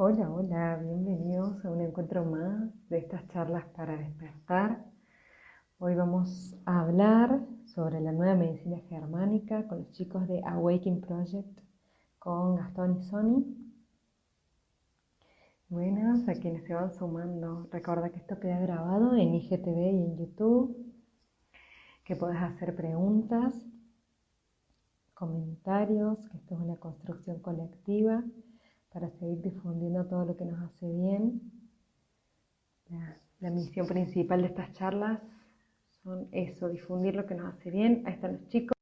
Hola, hola, bienvenidos a un encuentro más de estas charlas para despertar. Hoy vamos a hablar sobre la nueva medicina germánica con los chicos de Awakening Project con Gastón y Sony. Buenas a quienes se van sumando. Recuerda que esto queda grabado en IGTV y en YouTube, que puedes hacer preguntas, comentarios, que esto es una construcción colectiva para seguir difundiendo todo lo que nos hace bien. La, misión principal de estas charlas son eso, difundir lo que nos hace bien. Ahí están los chicos.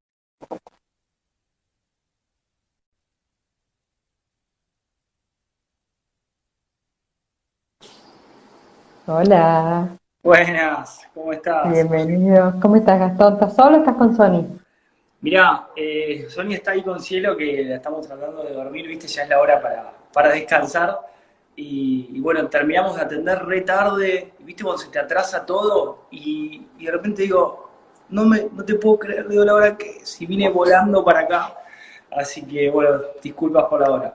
Hola. Buenas, ¿cómo estás? Bienvenido. ¿Cómo estás, Gastón? ¿Estás solo o estás con Sony? Mirá, eh, Sony está ahí con Cielo, que la estamos tratando de dormir, viste, ya es la hora para, para descansar. Y, bueno, terminamos de atender re tarde, viste cuando se te atrasa todo, y, de repente digo, no, me, no te puedo creer, digo la hora que si vine volando para acá. Así que bueno, disculpas por la hora.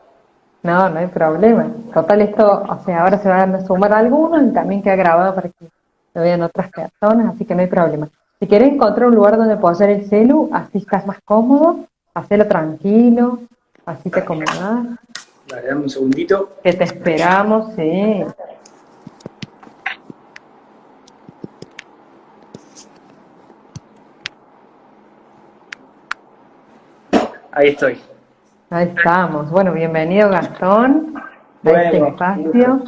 No, no hay problema. Total, esto, o sea, ahora se van a sumar algunos y también queda grabado para que lo vean otras personas, así que no hay problema. Si quieres encontrar un lugar donde poner el celu, así estás más cómodo, hacelo tranquilo, así te acomodas. Dale, dame un segundito. Que te esperamos, sí. Ahí estoy. Ahí estamos. Bueno, bienvenido Gastón a este espacio.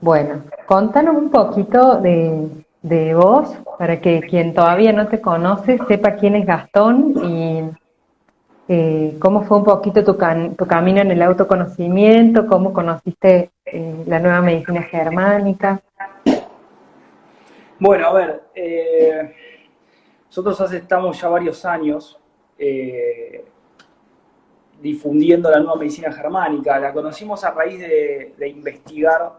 Bueno, contanos un poquito de, de vos para que quien todavía no te conoce sepa quién es Gastón y eh, cómo fue un poquito tu, camino en el autoconocimiento, cómo conociste eh, la nueva medicina germánica. Bueno, a ver, eh, nosotros hace, estamos ya varios años difundiendo la nueva medicina germánica. La conocimos a raíz de, de investigar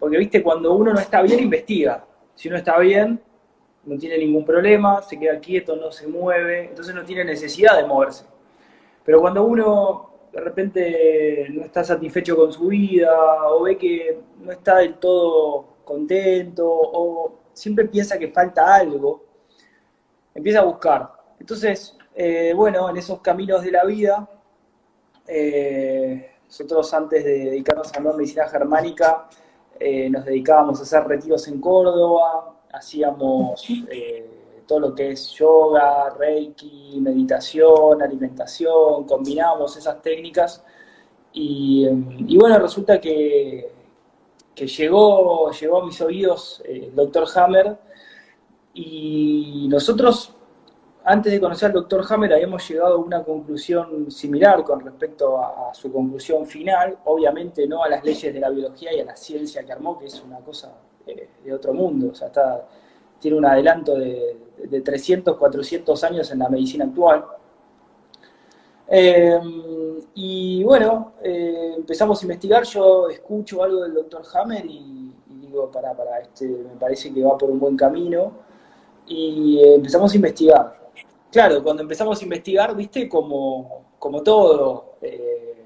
porque, viste, cuando uno no está bien, investiga. Si uno está bien, no tiene ningún problema, se queda quieto, no se mueve, entonces no tiene necesidad de moverse. Pero cuando uno de repente no está satisfecho con su vida o ve que no está del todo contento o siempre piensa que falta algo, empieza a buscar. Entonces, eh, bueno, en esos caminos de la vida, eh, nosotros antes de dedicarnos a la medicina germánica, eh, nos dedicábamos a hacer retiros en Córdoba, hacíamos eh, todo lo que es yoga, reiki, meditación, alimentación, combinábamos esas técnicas y, bueno, resulta que, que, llegó, llegó a mis oídos el doctor Hammer y nosotros antes de conocer al doctor Hammer habíamos llegado a una conclusión similar con respecto a, su conclusión final, obviamente no a las leyes de la biología y a la ciencia que armó, que es una cosa eh, de otro mundo, o sea, está, tiene un adelanto de, 300, 400 años en la medicina actual. Eh, y bueno, eh, empezamos a investigar, yo escucho algo del doctor Hammer y, digo, para, para, este, me parece que va por un buen camino, y empezamos a investigar. Claro, cuando empezamos a investigar, viste, como, como todo, eh,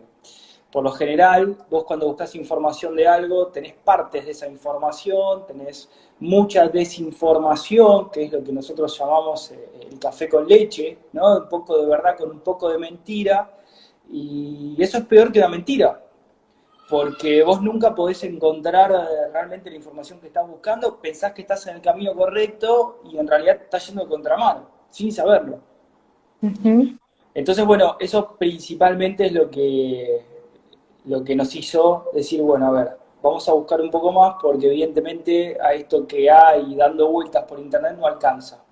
por lo general, vos cuando buscas información de algo, tenés partes de esa información, tenés mucha desinformación, que es lo que nosotros llamamos eh, el café con leche, ¿no? Un poco de verdad con un poco de mentira, y eso es peor que la mentira, porque vos nunca podés encontrar eh, realmente la información que estás buscando, pensás que estás en el camino correcto y en realidad estás yendo de contramano sin saberlo. Entonces, bueno, eso principalmente es lo que, lo que nos hizo decir, bueno, a ver, vamos a buscar un poco más porque evidentemente a esto que hay dando vueltas por internet no alcanza.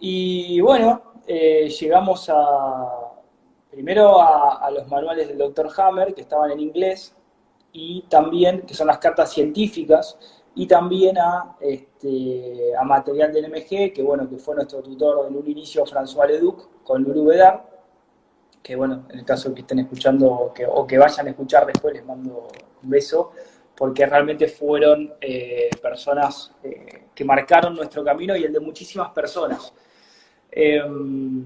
Y bueno, eh, llegamos a, primero a, los manuales del Dr. Hammer, que estaban en inglés, y también, que son las cartas científicas, y también a, este, material del MG, que bueno, que fue nuestro tutor en un inicio, François Leduc, con Lulu Vedar, que bueno, en el caso que estén escuchando o que vayan a escuchar después, les mando un beso, porque realmente fueron eh, personas eh, que marcaron nuestro camino y el de muchísimas personas. Em,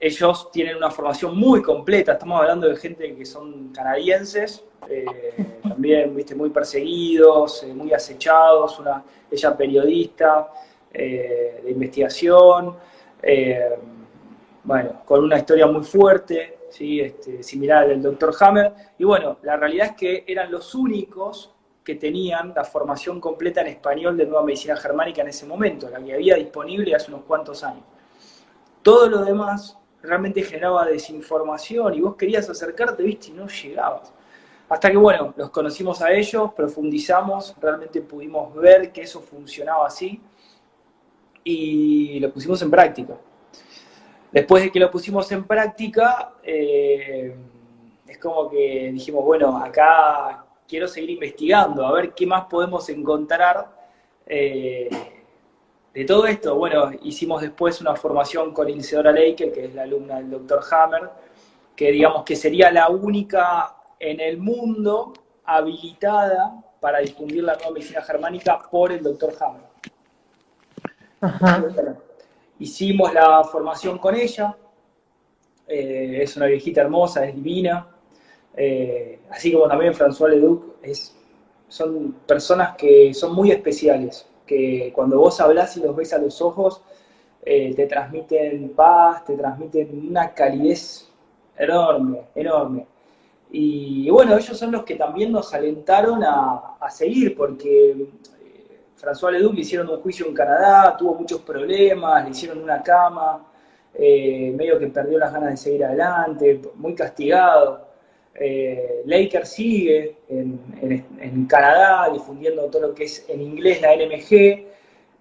ellos tienen una formación muy completa, estamos hablando de gente que son canadienses, eh, también viste muy perseguidos, muy acechados, una, ella periodista de investigación, bueno, con una historia muy fuerte. Este, similar al Dr. Hammer, y bueno, la realidad es que eran los únicos que tenían la formación completa en español de nueva medicina germánica en ese momento, la que había disponible hace unos cuantos años. Todo lo demás realmente generaba desinformación y vos querías acercarte, viste, y no llegabas. Hasta que, bueno, los conocimos a ellos, profundizamos, realmente pudimos ver que eso funcionaba así y lo pusimos en práctica. Después de que lo pusimos en práctica, eh, es como que dijimos, bueno, acá quiero seguir investigando, a ver qué más podemos encontrar eh, de todo esto. Bueno, hicimos después una formación con Isidora Leike, que es la alumna del Dr. Hammer, que digamos que sería la única en el mundo habilitada para difundir la nueva medicina germánica por el Dr. Hammer. Hicimos la formación con ella, eh, es una viejita hermosa, es divina, eh, así como también François Leduc, es, son personas que son muy especiales, que cuando vos hablas y los ves a los ojos, eh, te transmiten paz, te transmiten una calidez enorme, enorme. Y bueno, ellos son los que también nos alentaron a, seguir, porque François Leduc le hicieron un juicio en Canadá, tuvo muchos problemas, le hicieron una cama, medio que perdió las ganas de seguir adelante, muy castigado. Eh, Laker sigue en, Canadá difundiendo todo lo que es en inglés la NMG,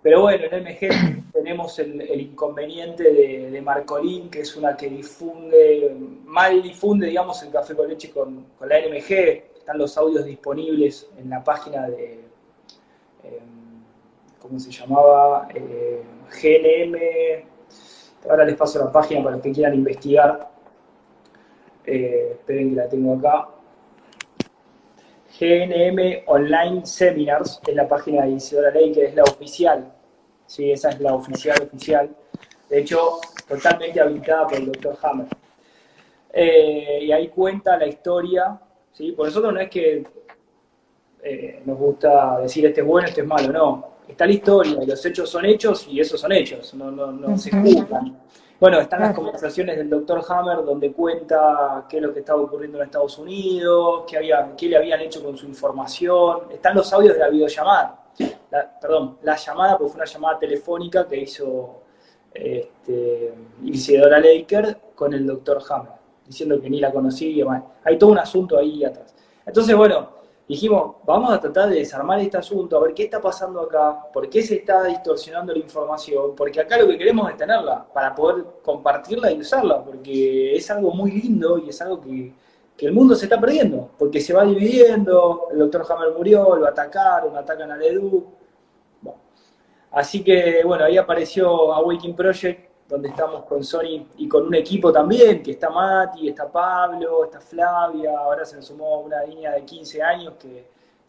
pero bueno, en NMG tenemos el, inconveniente de, Marcolín, que es una que difunde, mal difunde, digamos, el café con leche con, la NMG. Están los audios disponibles en la página de, em, ¿cómo se llamaba? Eh, GNM. Ahora les paso la página para los que quieran investigar eh, esperen que la tengo acá. GNM Online Seminars es la página de Isidora Ley, que es la oficial. Sí, esa es la oficial oficial. De hecho, totalmente habilitada por el doctor Hammer. Eh, y ahí cuenta la historia. ¿sí? Por nosotros no es que eh, nos gusta decir este es bueno, este es malo, no. Está la historia, los hechos son hechos y esos son hechos, no, no, no se juzgan. Bueno, están las conversaciones del doctor Hammer donde cuenta qué es lo que estaba ocurriendo en Estados Unidos, qué, había, qué le habían hecho con su información. Están los audios de la videollamada. perdón, la llamada, porque fue una llamada telefónica que hizo este, Isidora Laker con el doctor Hammer, diciendo que ni la conocía. Bueno, hay todo un asunto ahí atrás. Entonces, bueno, dijimos, vamos a tratar de desarmar este asunto, a ver qué está pasando acá, por qué se está distorsionando la información, porque acá lo que queremos es tenerla para poder compartirla y usarla, porque es algo muy lindo y es algo que, el mundo se está perdiendo, porque se va dividiendo, el doctor Hammer murió, lo atacaron, atacan a Leduc. Así que, bueno, ahí apareció Awakening Project, donde estamos con Sony y con un equipo también, que está Mati, está Pablo, está Flavia, ahora se sumó una niña de 15 años que,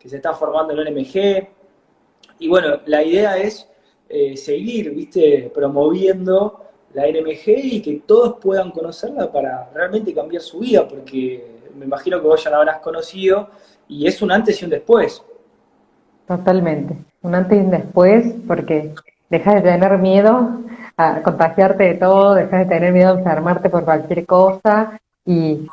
se está formando en el MG. Y bueno, la idea es eh, seguir, viste, promoviendo la NMG y que todos puedan conocerla para realmente cambiar su vida, porque me imagino que vos ya la habrás conocido y es un antes y un después. Totalmente, un antes y un después, porque dejas de tener miedo contagiarte de todo, dejas de tener miedo a enfermarte por cualquier cosa y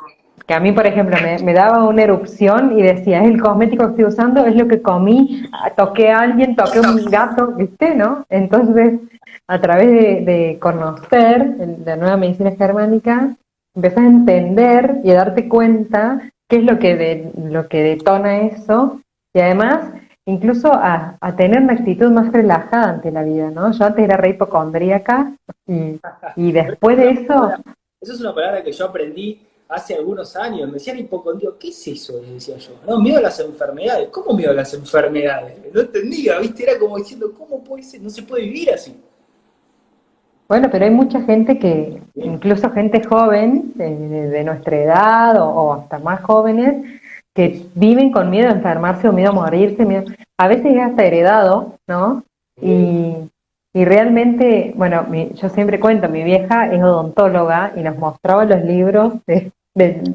que a mí, por ejemplo, me, daba una erupción y decía, es el cosmético que estoy usando, es lo que comí, toqué a alguien, toqué a un gato, ¿viste? ¿No? Entonces, a través de, conocer la nueva medicina germánica, empezás a entender y a darte cuenta qué es lo que, de, lo que detona eso y además incluso a, tener una actitud más relajada ante la vida, ¿no? Yo antes era re hipocondríaca y, y después de eso... Eso es una palabra que yo aprendí hace algunos años. Me decían hipocondríaco, ¿qué es eso? decía yo. No, miedo a las enfermedades. ¿Cómo miedo a las enfermedades? No entendía, ¿viste? Era como diciendo, ¿cómo puede ser? No se puede vivir así. Bueno, pero hay mucha gente que, incluso gente joven, de, nuestra edad o, o, hasta más jóvenes, que viven con miedo a enfermarse o miedo a morirse. A veces es hasta heredado, ¿no? Y, Y realmente, bueno, yo siempre cuento, mi vieja es odontóloga y nos mostraba los libros de,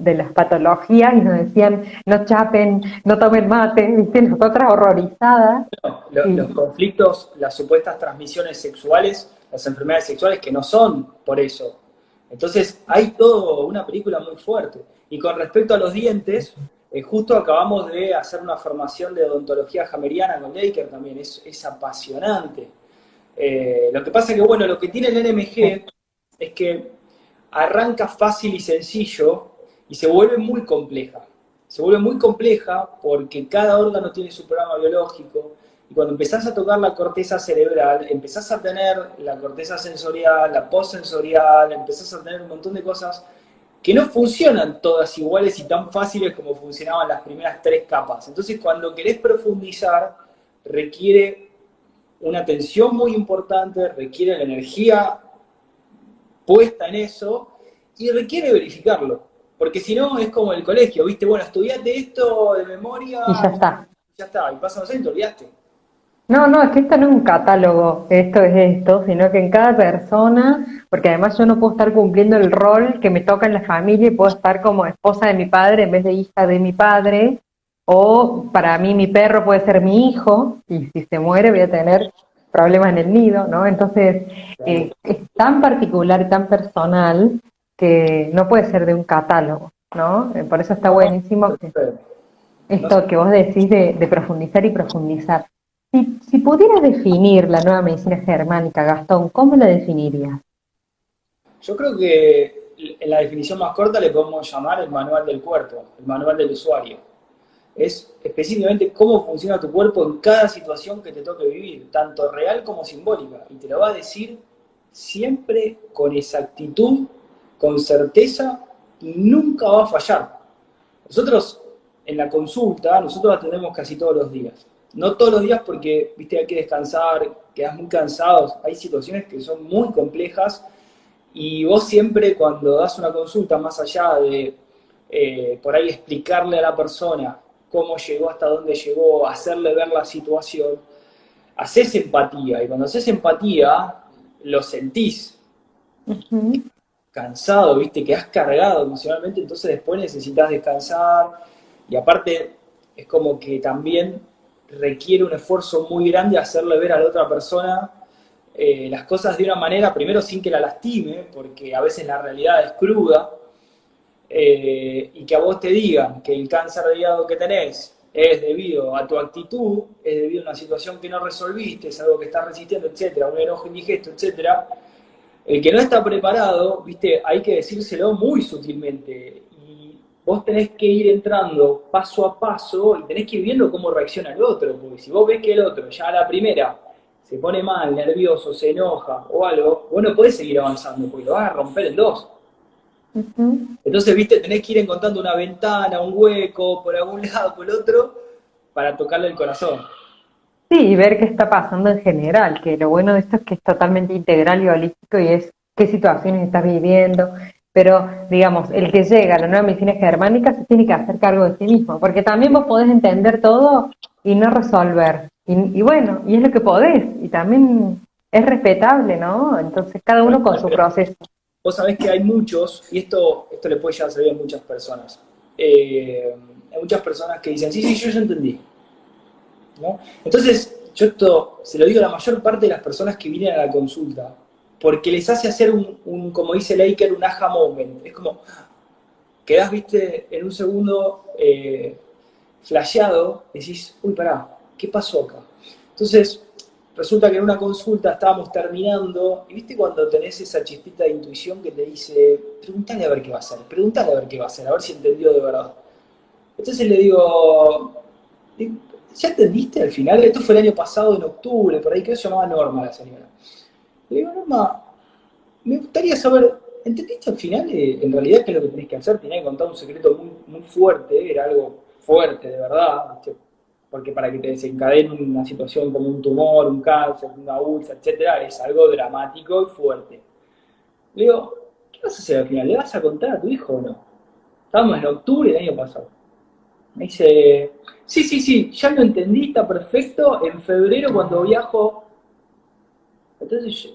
las patologías y nos decían, no chapen, no tomen mate, ¿viste? Nosotras horrorizadas. los, conflictos, las supuestas transmisiones sexuales, las enfermedades sexuales que no son por eso. Entonces, hay todo una película muy fuerte. Y con respecto a los dientes, eh, justo acabamos de hacer una formación de odontología jameriana con Laker también, es, es apasionante. Eh, lo que pasa que, bueno, lo que tiene el NMG es que arranca fácil y sencillo y se vuelve muy compleja. Se vuelve muy compleja porque cada órgano tiene su programa biológico y cuando empezás a tocar la corteza cerebral, empezás a tener la corteza sensorial, la postsensorial, empezás a tener un montón de cosas que no funcionan todas iguales y tan fáciles como funcionaban las primeras tres capas. Entonces, cuando querés profundizar, requiere una atención muy importante, requiere la energía puesta en eso y requiere verificarlo. Porque si no, es como el colegio, ¿viste? Bueno, estudiate esto de memoria. Y ya está. Ya está, y pasan los y te olvidaste. No, no, es que esto no es un catálogo, esto es esto, sino que en cada persona, porque además yo no puedo estar cumpliendo el rol que me toca en la familia y puedo estar como esposa de mi padre en vez de hija de mi padre, o para mí mi perro puede ser mi hijo, y si se muere voy a tener problemas en el nido, ¿no? Entonces, eh, es tan particular y tan personal que no puede ser de un catálogo, ¿no? Eh, por eso está buenísimo que esto que vos decís de, de profundizar y profundizar. Si, si pudieras definir la nueva medicina germánica, Gastón, ¿cómo la definirías? Yo creo que en la definición más corta le podemos llamar el manual del cuerpo, el manual del usuario. Es específicamente cómo funciona tu cuerpo en cada situación que te toque vivir, tanto real como simbólica. Y te lo va a decir siempre con exactitud, con certeza y nunca va a fallar. Nosotros en la consulta, nosotros atendemos casi todos los días no todos los días porque, viste, hay que descansar, quedas muy cansado, hay situaciones que son muy complejas y vos siempre cuando das una consulta, más allá de eh, por ahí explicarle a la persona cómo llegó hasta dónde llegó, hacerle ver la situación, haces empatía. Y cuando haces empatía lo sentís. Cansado, viste, que has cargado emocionalmente, entonces después necesitas descansar. Y aparte es como que también requiere un esfuerzo muy grande hacerle ver a la otra persona eh, las cosas de una manera, primero sin que la lastime, porque a veces la realidad es cruda, eh, y que a vos te digan que el cáncer de hígado que tenés es debido a tu actitud, es debido a una situación que no resolviste, es algo que estás resistiendo, etcétera, un enojo indigesto, etcétera. El que no está preparado, viste, hay que decírselo muy sutilmente vos tenés que ir entrando paso a paso y tenés que ir viendo cómo reacciona el otro, porque si vos ves que el otro ya a la primera se pone mal, nervioso, se enoja o algo, vos no podés seguir avanzando, porque lo vas a romper en dos. Entonces, viste, tenés que ir encontrando una ventana, un hueco, por algún lado, por el otro, para tocarle el corazón. Sí, y ver qué está pasando en general, que lo bueno de esto es que es totalmente integral y holístico y es qué situaciones estás viviendo, pero, digamos, el que llega a la nueva medicina germánica se tiene que hacer cargo de sí mismo, porque también vos podés entender todo y no resolver. Y, bueno, y es lo que podés, y también es respetable, ¿no? Entonces, cada uno con su proceso. Vos sabés que hay muchos, y esto, esto le puede llegar a servir a muchas personas. Eh, hay muchas personas que dicen, sí, sí, yo ya entendí. ¿No? Entonces, yo esto se lo digo a la mayor parte de las personas que vienen a la consulta porque les hace hacer un, como dice Laker, un aha moment. Es como, quedás, viste, en un segundo eh, flasheado, decís, uy, pará, ¿qué pasó acá? Entonces, resulta que en una consulta estábamos terminando, y viste cuando tenés esa chispita de intuición que te dice, pregúntale a ver qué va a hacer, pregúntale a ver qué va a hacer, a ver si entendió de verdad. Entonces le digo, ¿ya entendiste al final? Esto fue el año pasado, en octubre, por ahí que se llamaba Norma la señora. Le digo, Norma, me gustaría saber, ¿entendiste al final eh, en realidad qué es lo que tenés que hacer? Tenía que contar un secreto muy, muy fuerte, era algo fuerte de verdad, porque para que te desencadene una situación como un tumor, un cáncer, una úlcera, etcétera, es algo dramático y fuerte. Le digo, ¿qué vas a hacer al final? ¿Le vas a contar a tu hijo o no? Estábamos en octubre del año pasado. Me dice, sí, sí, sí, ya lo entendí, está perfecto. En febrero, cuando viajo Entonces yo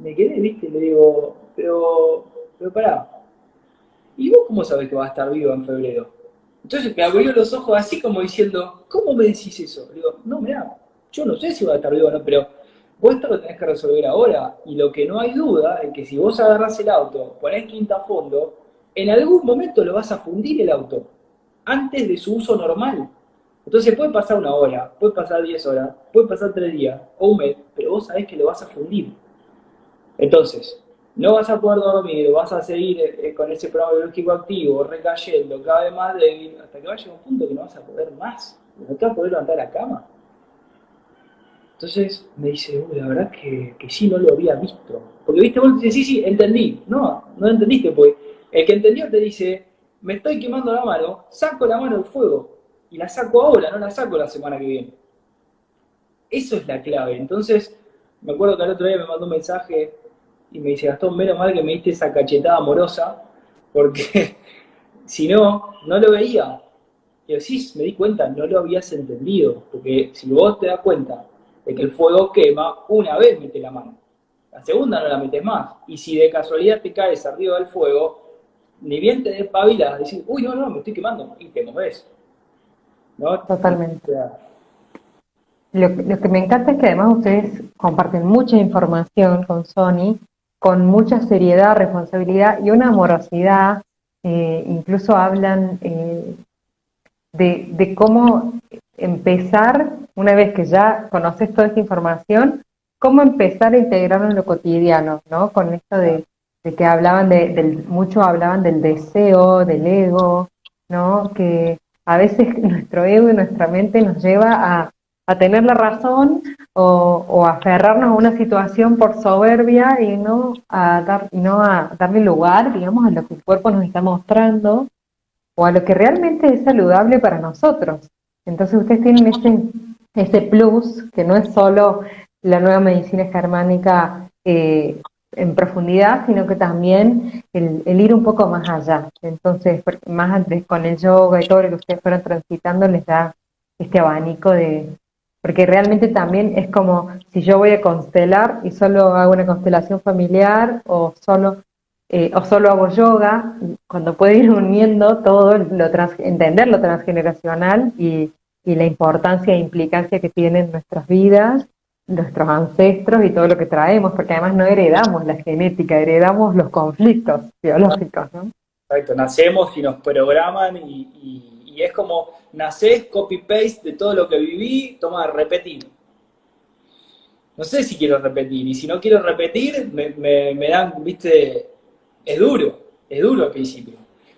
me quedé, viste, le digo, pero, pero pará, ¿y vos cómo sabés que va a estar vivo en febrero? Entonces me abrió los ojos así como diciendo, ¿cómo me decís eso? Le digo, no, mirá, yo no sé si va a estar vivo o no, pero vos esto lo tenés que resolver ahora. Y lo que no hay duda es que si vos agarrás el auto, ponés quinta a fondo, en algún momento lo vas a fundir el auto, antes de su uso normal. Entonces puede pasar una hora, puede pasar 10 horas, puede pasar 3 días o un mes, pero vos sabés que lo vas a fundir. Entonces, no vas a poder dormir, vas a seguir eh, con ese programa biológico activo, recayendo, cada vez más débil, hasta que vaya a un punto que no vas a poder más, no te vas a poder levantar la cama. Entonces me dice, uy, la verdad que, que sí, no lo había visto. Porque viste, vos dices, sí, sí, entendí. No, no entendiste, pues el que entendió te dice, me estoy quemando la mano, saco la mano del fuego. Y la saco ahora, no la saco la semana que viene. Eso es la clave. Entonces, me acuerdo que el otro día me mandó un mensaje y me dice, Gastón, menos mal que me diste esa cachetada amorosa, porque si no, no lo veía. Y así me di cuenta, no lo habías entendido, porque si vos te das cuenta de que el fuego quema, una vez mete la mano. La segunda no la metes más. Y si de casualidad te caes arriba del fuego, ni bien te despabilas, decir, uy, no, no, me estoy quemando, y te moves. ¿No? Totalmente. Lo, lo, que me encanta es que además ustedes comparten mucha información con Sony con mucha seriedad, responsabilidad y una amorosidad. Eh, incluso hablan eh, de, cómo empezar, una vez que ya conoces toda esta información, cómo empezar a integrarlo en lo cotidiano, ¿no? Con esto de, que hablaban de, del, mucho hablaban del deseo, del ego, ¿no? Que a veces nuestro ego y nuestra mente nos lleva a, a tener la razón o, aferrarnos a una situación por soberbia y no a dar no a darle lugar digamos a lo que el cuerpo nos está mostrando o a lo que realmente es saludable para nosotros entonces ustedes tienen ese ese plus que no es solo la nueva medicina germánica eh, en profundidad, sino que también el, ir un poco más allá. Entonces, más antes con el yoga y todo lo que ustedes fueron transitando les da este abanico de, porque realmente también es como si yo voy a constelar y solo hago una constelación familiar o solo eh, o solo hago yoga, cuando puedo ir uniendo todo, lo entender lo transgeneracional y, y la importancia e implicancia que tienen nuestras vidas, nuestros ancestros y todo lo que traemos, porque además no heredamos la genética, heredamos los conflictos biológicos. ¿no? Exacto, nacemos y nos programan y y es como nacés, copy-paste de todo lo que viví, toma, repetir. No sé si quiero repetir, y si no quiero repetir, me, dan, viste, es duro, es duro al principio.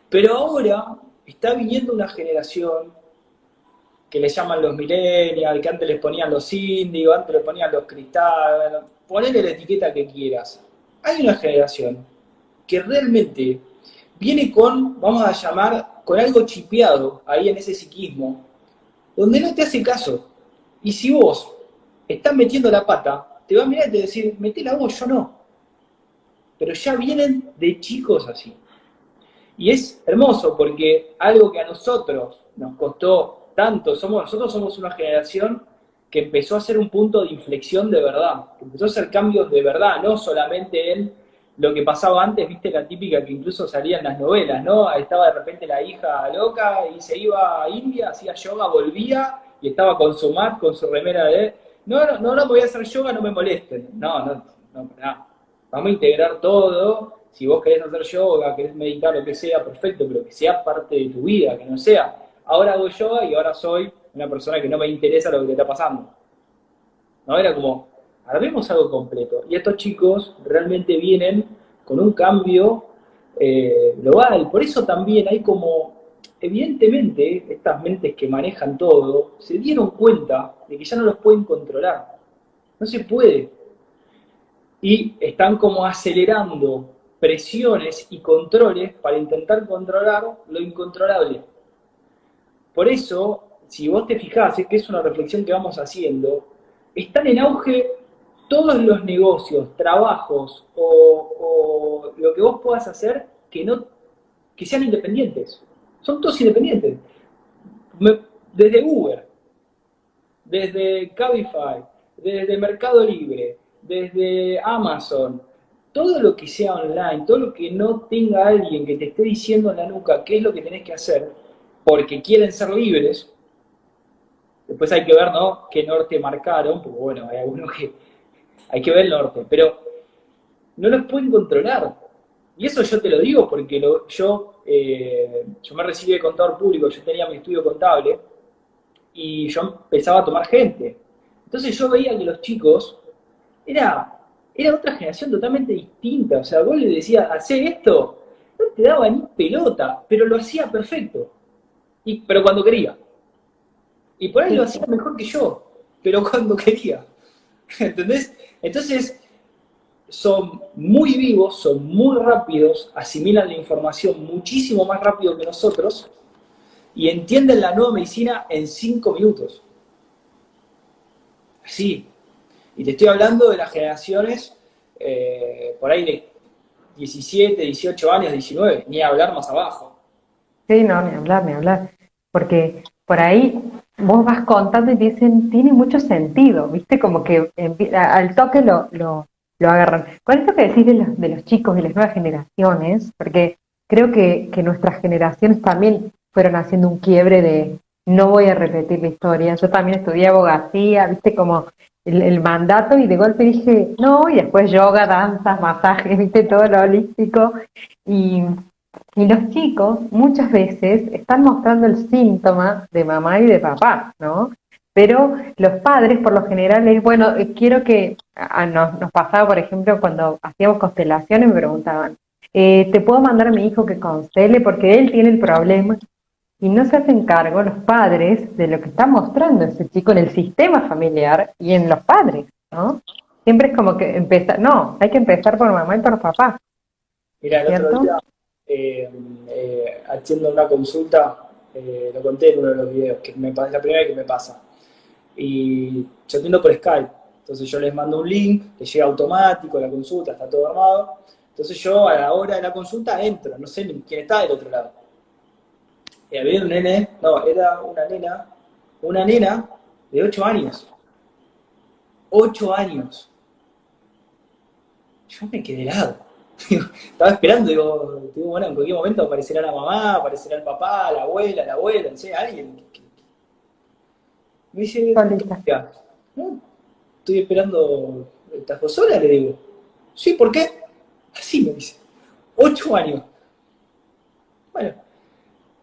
Pero ahora está viniendo una generación que le llaman los millennials, que antes les ponían los índigos, antes les ponían los cristales, ponele la etiqueta que quieras. Hay una generación que realmente viene con, vamos a llamar, con algo chipeado ahí en ese psiquismo, donde no te hace caso. Y si vos estás metiendo la pata, te va a mirar y te va a decir, metí la voz, yo no. Pero ya vienen de chicos así. Y es hermoso porque algo que a nosotros nos costó tanto, somos, nosotros somos una generación que empezó a ser un punto de inflexión de verdad, que empezó a hacer cambios de verdad, no solamente en lo que pasaba antes, viste la típica que incluso salía en las novelas, ¿no? Estaba de repente la hija loca y se iba a India, hacía yoga, volvía y estaba con su mat, con su remera de... No, no, no, no voy a hacer yoga, no me molesten. No, no, no, no. Vamos a integrar todo. Si vos querés hacer yoga, querés meditar, lo que sea, perfecto, pero que sea parte de tu vida, que no sea, ahora hago yoga y ahora soy una persona que no me interesa lo que te está pasando. No, era como, vemos algo completo. Y estos chicos realmente vienen con un cambio eh, global. Por eso también hay como, evidentemente, estas mentes que manejan todo, se dieron cuenta de que ya no los pueden controlar. No se puede. Y están como acelerando presiones y controles para intentar controlar lo incontrolable. Por eso, si vos te fijás, es que es una reflexión que vamos haciendo, están en auge todos los negocios, trabajos o, lo que vos puedas hacer que, no, que sean independientes. Son todos independientes. desde Uber, desde Cabify, desde Mercado Libre, desde Amazon, todo lo que sea online, todo lo que no tenga alguien que te esté diciendo en la nuca qué es lo que tenés que hacer, porque quieren ser libres, después hay que ver, ¿no?, qué norte marcaron, porque bueno, hay algunos que hay que ver el norte, pero no los pueden controlar. Y eso yo te lo digo porque yo, eh, yo me recibí de contador público, yo tenía mi estudio contable y yo empezaba a tomar gente. Entonces yo veía que los chicos era, era otra generación totalmente distinta. O sea, vos le decías, hace esto, no te daba ni pelota, pero lo hacía perfecto. Y, pero cuando quería. Y por ahí lo hacía mejor que yo, pero cuando quería. ¿Entendés? Entonces, son muy vivos, son muy rápidos, asimilan la información muchísimo más rápido que nosotros y entienden la nueva medicina en cinco minutos. Así. Y te estoy hablando de las generaciones eh, por ahí de 17, 18 años, 19, ni hablar más abajo. Sí, no, ni hablar, ni hablar. Porque por ahí vos vas contando y dicen, tiene mucho sentido, ¿viste? Como que al toque lo, lo, lo agarran. Con esto que decís de los, de los chicos y las nuevas generaciones, porque creo que, que nuestras generaciones también fueron haciendo un quiebre de no voy a repetir la historia. Yo también estudié abogacía, viste como el, mandato y de golpe dije, no, y después yoga, danzas, masajes, viste todo lo holístico. Y, y los chicos muchas veces están mostrando el síntoma de mamá y de papá, ¿no? Pero los padres, por lo general, es, bueno, eh, quiero que, nos, nos pasaba, por ejemplo, cuando hacíamos constelaciones, me preguntaban, eh, ¿te puedo mandar a mi hijo que constele? Porque él tiene el problema. Y no se hacen cargo los padres de lo que está mostrando ese chico en el sistema familiar y en los padres, ¿no? Siempre es como que empezar, no, hay que empezar por mamá y por papá. Mira, el otro día, eh, haciendo una consulta, lo conté en uno de los videos, que me, es la primera vez que me pasa y yo atiendo por Skype. Entonces yo les mando un link, que llega automático, la consulta, está todo armado. Entonces yo a la hora de la consulta entro, no sé quién está del otro lado. Y había un nene, no, era una nena, una nena de 8 años. 8 años. Yo me quedé helado. Estaba esperando, digo, digo, bueno, en cualquier momento aparecerá la mamá, aparecerá el papá, la abuela, la abuela, no sé, alguien me dice, ¿no? Estoy esperando, ¿estás vos sola? Le digo, sí, ¿por qué? Así me dice, ocho años. Bueno,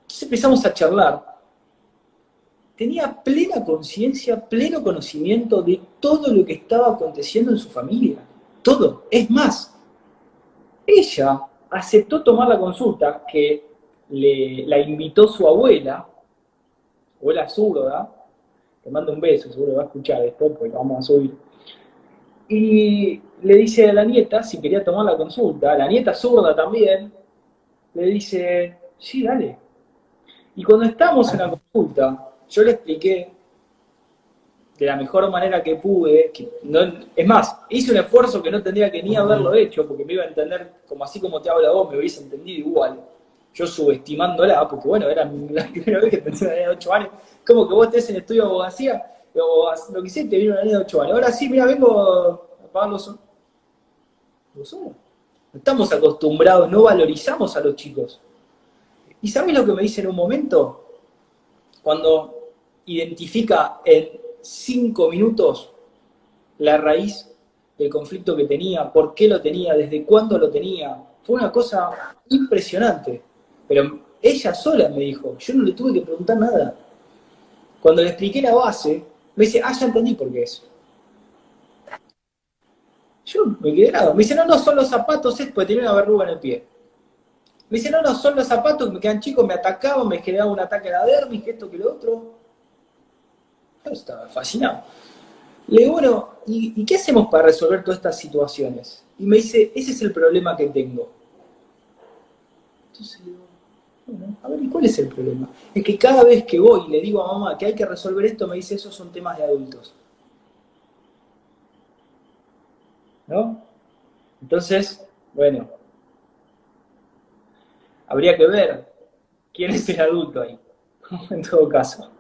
entonces empezamos a charlar. Tenía plena conciencia, pleno conocimiento de todo lo que estaba aconteciendo en su familia. Todo. Es más, ella aceptó tomar la consulta que le, la invitó su abuela, abuela zurda, te mando un beso, seguro va a escuchar esto, porque lo vamos a subir. Y le dice a la nieta si quería tomar la consulta, la nieta zurda también, le dice, sí, dale. Y cuando estamos en la consulta, yo le expliqué de la mejor manera que pude, que no, es más, hice un esfuerzo que no tendría que ni haberlo hecho, porque me iba a entender como así como te habla vos, me hubiese entendido igual. Yo subestimándola, porque bueno, era la primera vez que pensé en 8 años, como que vos estés en estudio de abogacía, o lo que hiciste, viene una niña de 8 años. Ahora sí, mira, vengo a pagar los No estamos acostumbrados, no valorizamos a los chicos. ¿Y sabes lo que me dice en un momento? Cuando identifica en 5 minutos la raíz del conflicto que tenía, por qué lo tenía, desde cuándo lo tenía. Fue una cosa impresionante. Pero ella sola me dijo, yo no le tuve que preguntar nada. Cuando le expliqué la base, me dice, ah, ya entendí por qué es. Yo me quedé helado. Me dice, no, no, son los zapatos, es porque tenía una verruga en el pie. Me dice, no, no, son los zapatos que me quedan chicos, me atacaban, me generaba un ataque a la dermis, que esto, que lo otro. Estaba fascinado. Le digo, bueno, ¿y, ¿y qué hacemos para resolver todas estas situaciones? Y me dice, ese es el problema que tengo. Entonces le digo, a ver, ¿y cuál es el problema? Es que cada vez que voy y le digo a mamá que hay que resolver esto, me dice, esos son temas de adultos. ¿No? Entonces, bueno, habría que ver quién es el adulto ahí, en todo caso.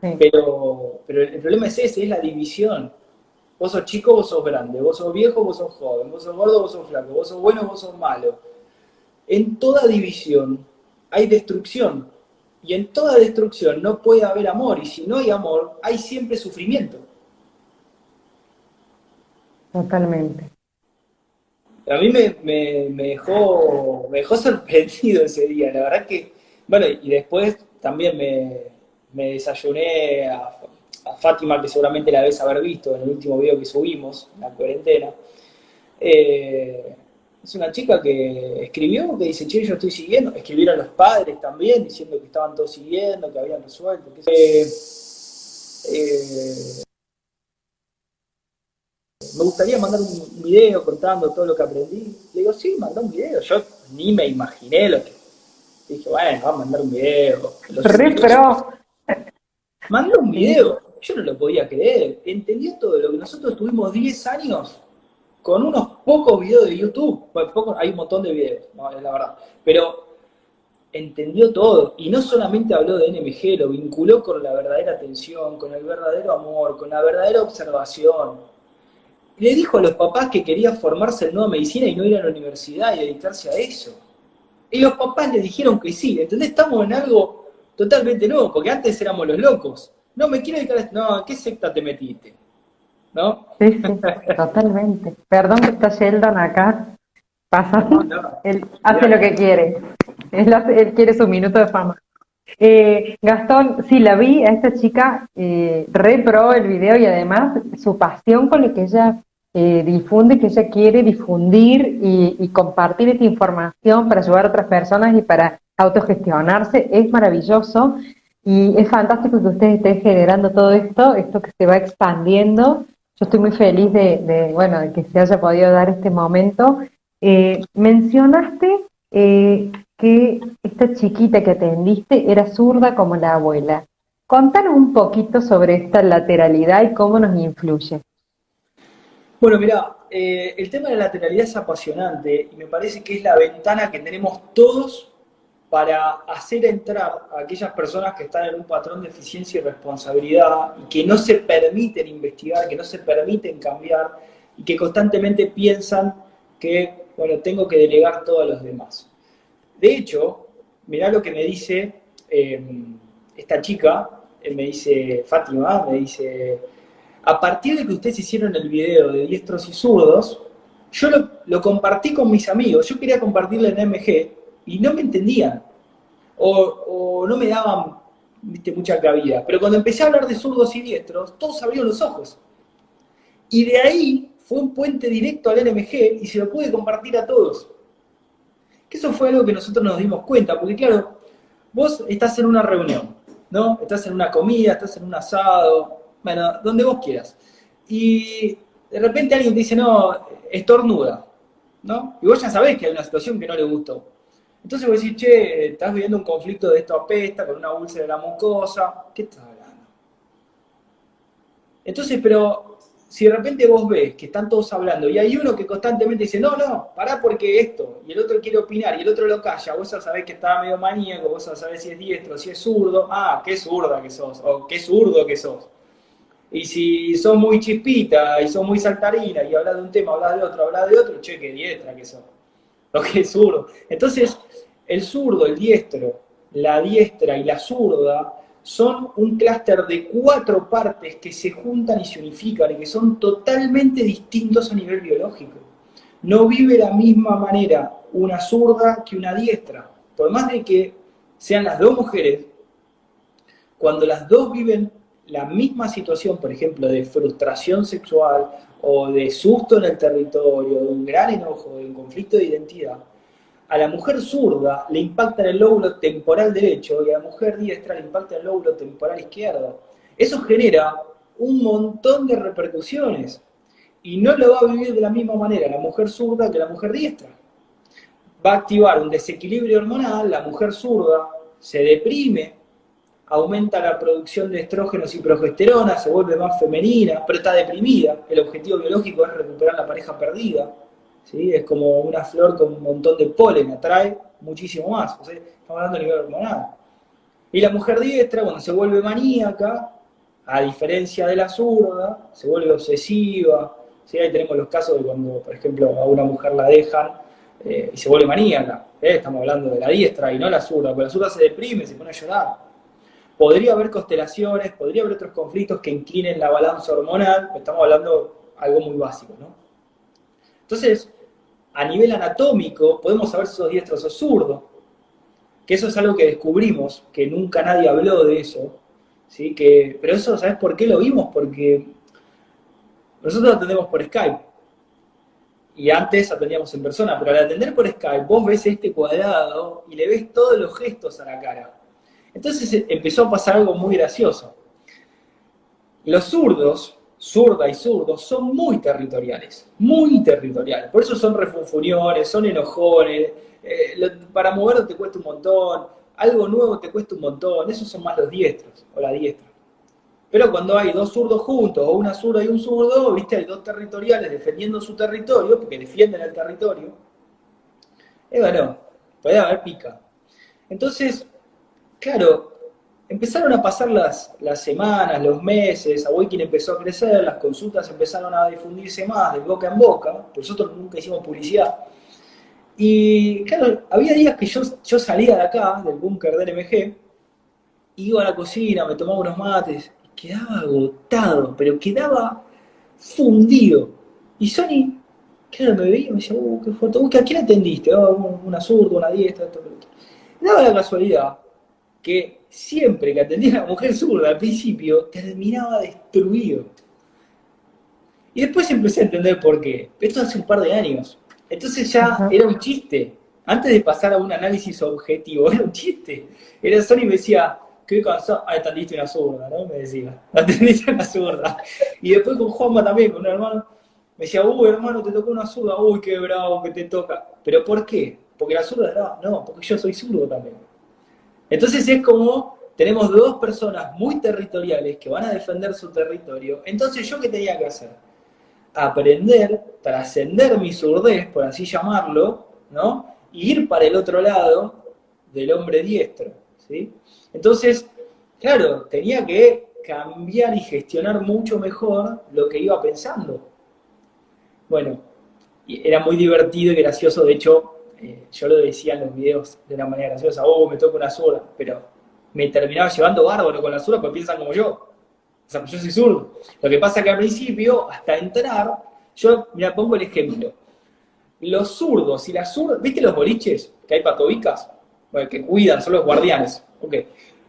Pero, pero el problema es ese, es la división. Vos sos chico, vos sos grande, vos sos viejo, vos sos joven, vos sos gordo, vos sos flaco, vos sos bueno, vos sos malo. En toda división hay destrucción. Y en toda destrucción no puede haber amor. Y si no hay amor, hay siempre sufrimiento. Totalmente. A mí me, dejó, me dejó sorprendido ese día. La verdad que, bueno, y después también me, desayuné a, Fátima, que seguramente la debes haber visto en el último video que subimos, en la cuarentena. Eh, es una chica que escribió, que dice, che, yo estoy siguiendo. Escribieron los padres también, diciendo que estaban todos siguiendo, que habían resuelto. Que, eh, me gustaría mandar un video contando todo lo que aprendí. Le digo, sí, manda un video. Yo ni me imaginé lo que. Dije, bueno, vamos a mandar un video. Re pro. Manda un video. Yo no lo podía creer. Entendió todo lo que nosotros tuvimos 10 años con unos pocos videos de YouTube. hay un montón de videos, la verdad. Pero entendió todo. Y no solamente habló de NMG, lo vinculó con la verdadera atención, con el verdadero amor, con la verdadera observación. Le dijo a los papás que quería formarse en nueva medicina y no ir a la universidad y dedicarse a eso. Y los papás le dijeron que sí, ¿entendés? Estamos en algo totalmente nuevo, porque antes éramos los locos. No, me quiero dedicar a esto. No, ¿qué secta te metiste? ¿No? Sí, sí, totalmente. Perdón que está Sheldon acá. Pasa. Él hace lo que quiere. Él, quiere su minuto de fama. Eh, Gastón, sí, la vi a esta chica, eh, repro el video y además su pasión con lo que ella eh, difunde, que ella quiere difundir y, compartir esta información para ayudar a otras personas y para autogestionarse, es maravilloso y es fantástico que ustedes estén generando todo esto, esto que se va expandiendo. Yo estoy muy feliz de, bueno, de que se haya podido dar este momento. Eh, mencionaste eh, que esta chiquita que atendiste era zurda como la abuela. Contanos un poquito sobre esta lateralidad y cómo nos influye. Bueno, mira, eh, el tema de la lateralidad es apasionante y me parece que es la ventana que tenemos todos para hacer entrar a aquellas personas que están en un patrón de eficiencia y responsabilidad y que no se permiten investigar, que no se permiten cambiar y que constantemente piensan que, bueno, tengo que delegar todo a los demás. De hecho, mirá lo que me dice em, esta chica, me dice Fátima, me dice, a partir de que ustedes hicieron el video de diestros y zurdos, yo lo, compartí con mis amigos, yo quería compartirlo en MG y no me entendían, o, no me daban mucha cabida. Pero cuando empecé a hablar de zurdos y diestros, todos abrieron los ojos. Y de ahí fue un puente directo al NMG y se lo pude compartir a todos. Que eso fue algo que nosotros nos dimos cuenta, porque claro, vos estás en una reunión, ¿no? Estás en una comida, estás en un asado, bueno, donde vos quieras. Y de repente alguien te dice, no, estornuda, ¿no? Y vos ya sabés que hay una situación que no le gustó. Entonces vos decís, che, estás viviendo un conflicto de esto apesta, con una úlcera de la mucosa, ¿qué estás hablando? Entonces, pero si de repente vos ves que están todos hablando y hay uno que constantemente dice, no, no, pará porque esto, y el otro quiere opinar y el otro lo calla, vos sabés que está medio maníaco, vos sabés si es diestro, si es zurdo, ah, qué zurda que sos, o qué zurdo que sos. Y si sos muy chispita y sos muy saltarina y hablas de un tema, hablas de otro, hablas de otro, che, qué diestra que sos. Lo que es zurdo. Entonces, el zurdo, el diestro, la diestra y la zurda son un clúster de cuatro partes que se juntan y se unifican y que son totalmente distintos a nivel biológico. No vive la misma manera una zurda que una diestra. Por más de que sean las dos mujeres, cuando las dos viven la misma situación, por ejemplo, de frustración sexual o de susto en el territorio, de un gran enojo, de un conflicto de identidad, a la mujer zurda le impacta en el lóbulo temporal derecho y a la mujer diestra le impacta en el lóbulo temporal izquierdo. Eso genera un montón de repercusiones y no lo va a vivir de la misma manera la mujer zurda que la mujer diestra. Va a activar un desequilibrio hormonal, la mujer zurda se deprime, aumenta la producción de estrógenos y progesterona, se vuelve más femenina, pero está deprimida. El objetivo biológico es recuperar la pareja perdida. ¿sí? Es como una flor con un montón de polen, atrae muchísimo más. estamos hablando a nivel hormonal. Y la mujer diestra, cuando se vuelve maníaca, a diferencia de la zurda, se vuelve obsesiva. ¿sí? Ahí tenemos los casos de cuando, por ejemplo, a una mujer la dejan eh, y se vuelve maníaca. ¿eh? Estamos hablando de la diestra y no la zurda, porque la zurda se deprime, se pone a llorar. Podría haber constelaciones, podría haber otros conflictos que inclinen la balanza hormonal, pero estamos hablando algo muy básico, ¿no? Entonces, a nivel anatómico, podemos saber si sos diestro o sos zurdo, que eso es algo que descubrimos, que nunca nadie habló de eso, ¿sí? Que, pero eso, ¿sabes por qué lo vimos? Porque nosotros atendemos por Skype. Y antes atendíamos en persona, pero al atender por Skype, vos ves este cuadrado y le ves todos los gestos a la cara. Entonces eh, empezó a pasar algo muy gracioso. Los zurdos, zurda y zurdos, son muy territoriales, muy territoriales. Por eso son refunfuñones, son enojones, eh, para moverlo te cuesta un montón, algo nuevo te cuesta un montón, esos son más los diestros o la diestra. Pero cuando hay dos zurdos juntos, o una zurda y un zurdo, viste, hay dos territoriales defendiendo su territorio, porque defienden el territorio, es bueno, puede haber pica. Entonces, claro, empezaron a pasar las, semanas, los meses, Awakening empezó a crecer, las consultas empezaron a difundirse más de boca en boca, nosotros nunca hicimos publicidad. Y claro, había días que yo, salía de acá, del búnker del MG, iba a la cocina, me tomaba unos mates, quedaba agotado, pero quedaba fundido. Y Sony, claro, me veía y me decía, uh, qué foto, uh, ¿a quién atendiste? Oh, una zurda, una diestra, esto, esto. Daba la casualidad que siempre que atendía a la mujer zurda al principio, terminaba destruido. Y después empecé a entender por qué. Esto hace un par de años. Entonces ya era un chiste. Antes de pasar a un análisis objetivo, era un chiste. Era Sony me decía, qué cansado. Ah, atendiste una zurda, ¿no? Me decía, atendiste una zurda. Y después con Juanma también, con un hermano, me decía, uy, hermano, te tocó una zurda, uy, qué bravo que te toca. ¿Pero por qué? Porque la zurda brava. No, porque yo soy zurdo también. Entonces es como, tenemos dos personas muy territoriales que van a defender su territorio. Entonces, ¿yo qué tenía que hacer? aprender, trascender mi surdez, por así llamarlo, ¿no? Y ir para el otro lado del hombre diestro, ¿sí? Entonces, claro, tenía que cambiar y gestionar mucho mejor lo que iba pensando. Bueno, era muy divertido y gracioso, de hecho, eh, yo lo decía en los videos de una manera graciosa, oh, me toca una zurda, pero me terminaba llevando bárbaro con la zurda porque piensan como yo. O sea, yo soy zurdo. Lo que pasa es que al principio, hasta entrar, yo, mira, pongo el ejemplo. Los zurdos y las zurdas, ¿viste los boliches? Que hay patobicas, bueno, que cuidan, son los guardianes.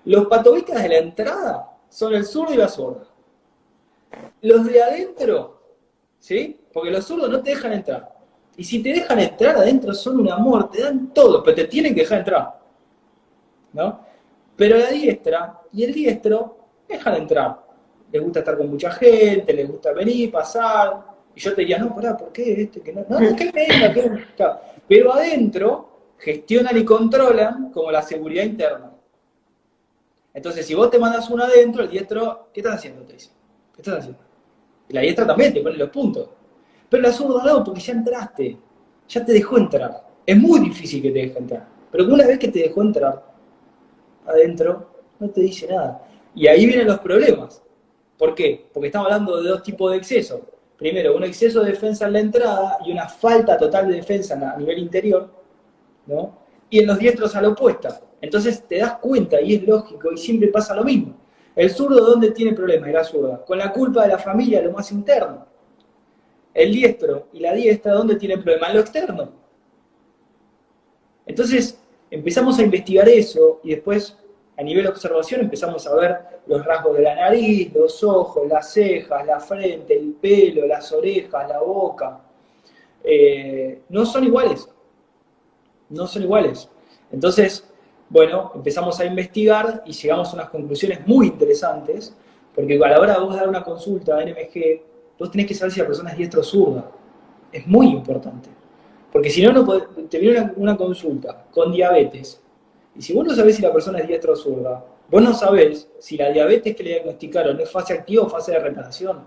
Los patobicas de la entrada son el zurdo y la zurda. Los de adentro, ¿sí? Porque los zurdos no te dejan entrar. Y si te dejan entrar adentro son un amor, te dan todo, pero te tienen que dejar entrar. ¿No? Pero la diestra y el diestro dejan entrar le gusta estar con mucha gente, le gusta venir, pasar. Y yo te diría, no, pará, ¿por qué este que no? No, que venga, que venga. Pero adentro gestionan y controlan como la seguridad interna. Entonces, si vos te mandas uno adentro, el diestro, ¿qué estás haciendo? Te dice. ¿Qué estás haciendo? Y la diestra también te pone los puntos. Pero la zurda no, porque ya entraste. Ya te dejó entrar. Es muy difícil que te deje entrar. Pero una vez que te dejó entrar adentro, no te dice nada. Y ahí vienen los problemas. ¿Por qué? Porque estamos hablando de dos tipos de exceso. Primero, un exceso de defensa en la entrada y una falta total de defensa a nivel interior, ¿no? Y en los diestros a la opuesta. Entonces te das cuenta, y es lógico, y siempre pasa lo mismo. El zurdo, ¿dónde tiene problemas? La zurda. Con la culpa de la familia, lo más interno. El diestro y la diestra, ¿dónde tienen problemas? En lo externo. Entonces, empezamos a investigar eso y después a nivel de observación empezamos a ver los rasgos de la nariz, los ojos, las cejas, la frente, el pelo, las orejas, la boca. Eh, no son iguales. No son iguales. Entonces, bueno, empezamos a investigar y llegamos a unas conclusiones muy interesantes, porque a la hora de vos dar una consulta a NMG, vos tenés que saber si la persona es diestro o zurda. Es muy importante. Porque si no, no te viene una consulta con diabetes, y si vos no sabés si la persona es diestra o zurda, vos no sabés si la diabetes que le diagnosticaron es fase activa o fase de reparación.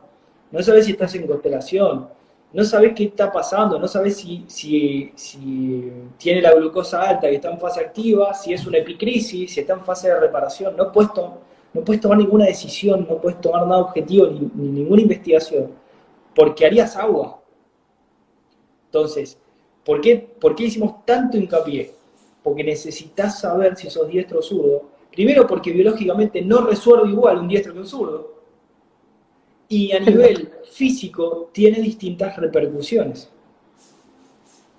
No sabés si estás en constelación. No sabés qué está pasando. No sabés si, si, tiene la glucosa alta y está en fase activa, si es una epicrisis, si está en fase de reparación. No puesto no puedes tomar ninguna decisión, no puedes tomar nada objetivo ni ninguna investigación, porque harías agua. Entonces, ¿por qué, ¿por qué hicimos tanto hincapié? Porque necesitas saber si sos diestro o zurdo. Primero porque biológicamente no resuelve igual un diestro que un zurdo. Y a nivel físico tiene distintas repercusiones.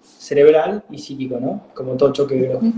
Cerebral y psíquico, ¿no? Como todo choque biológico.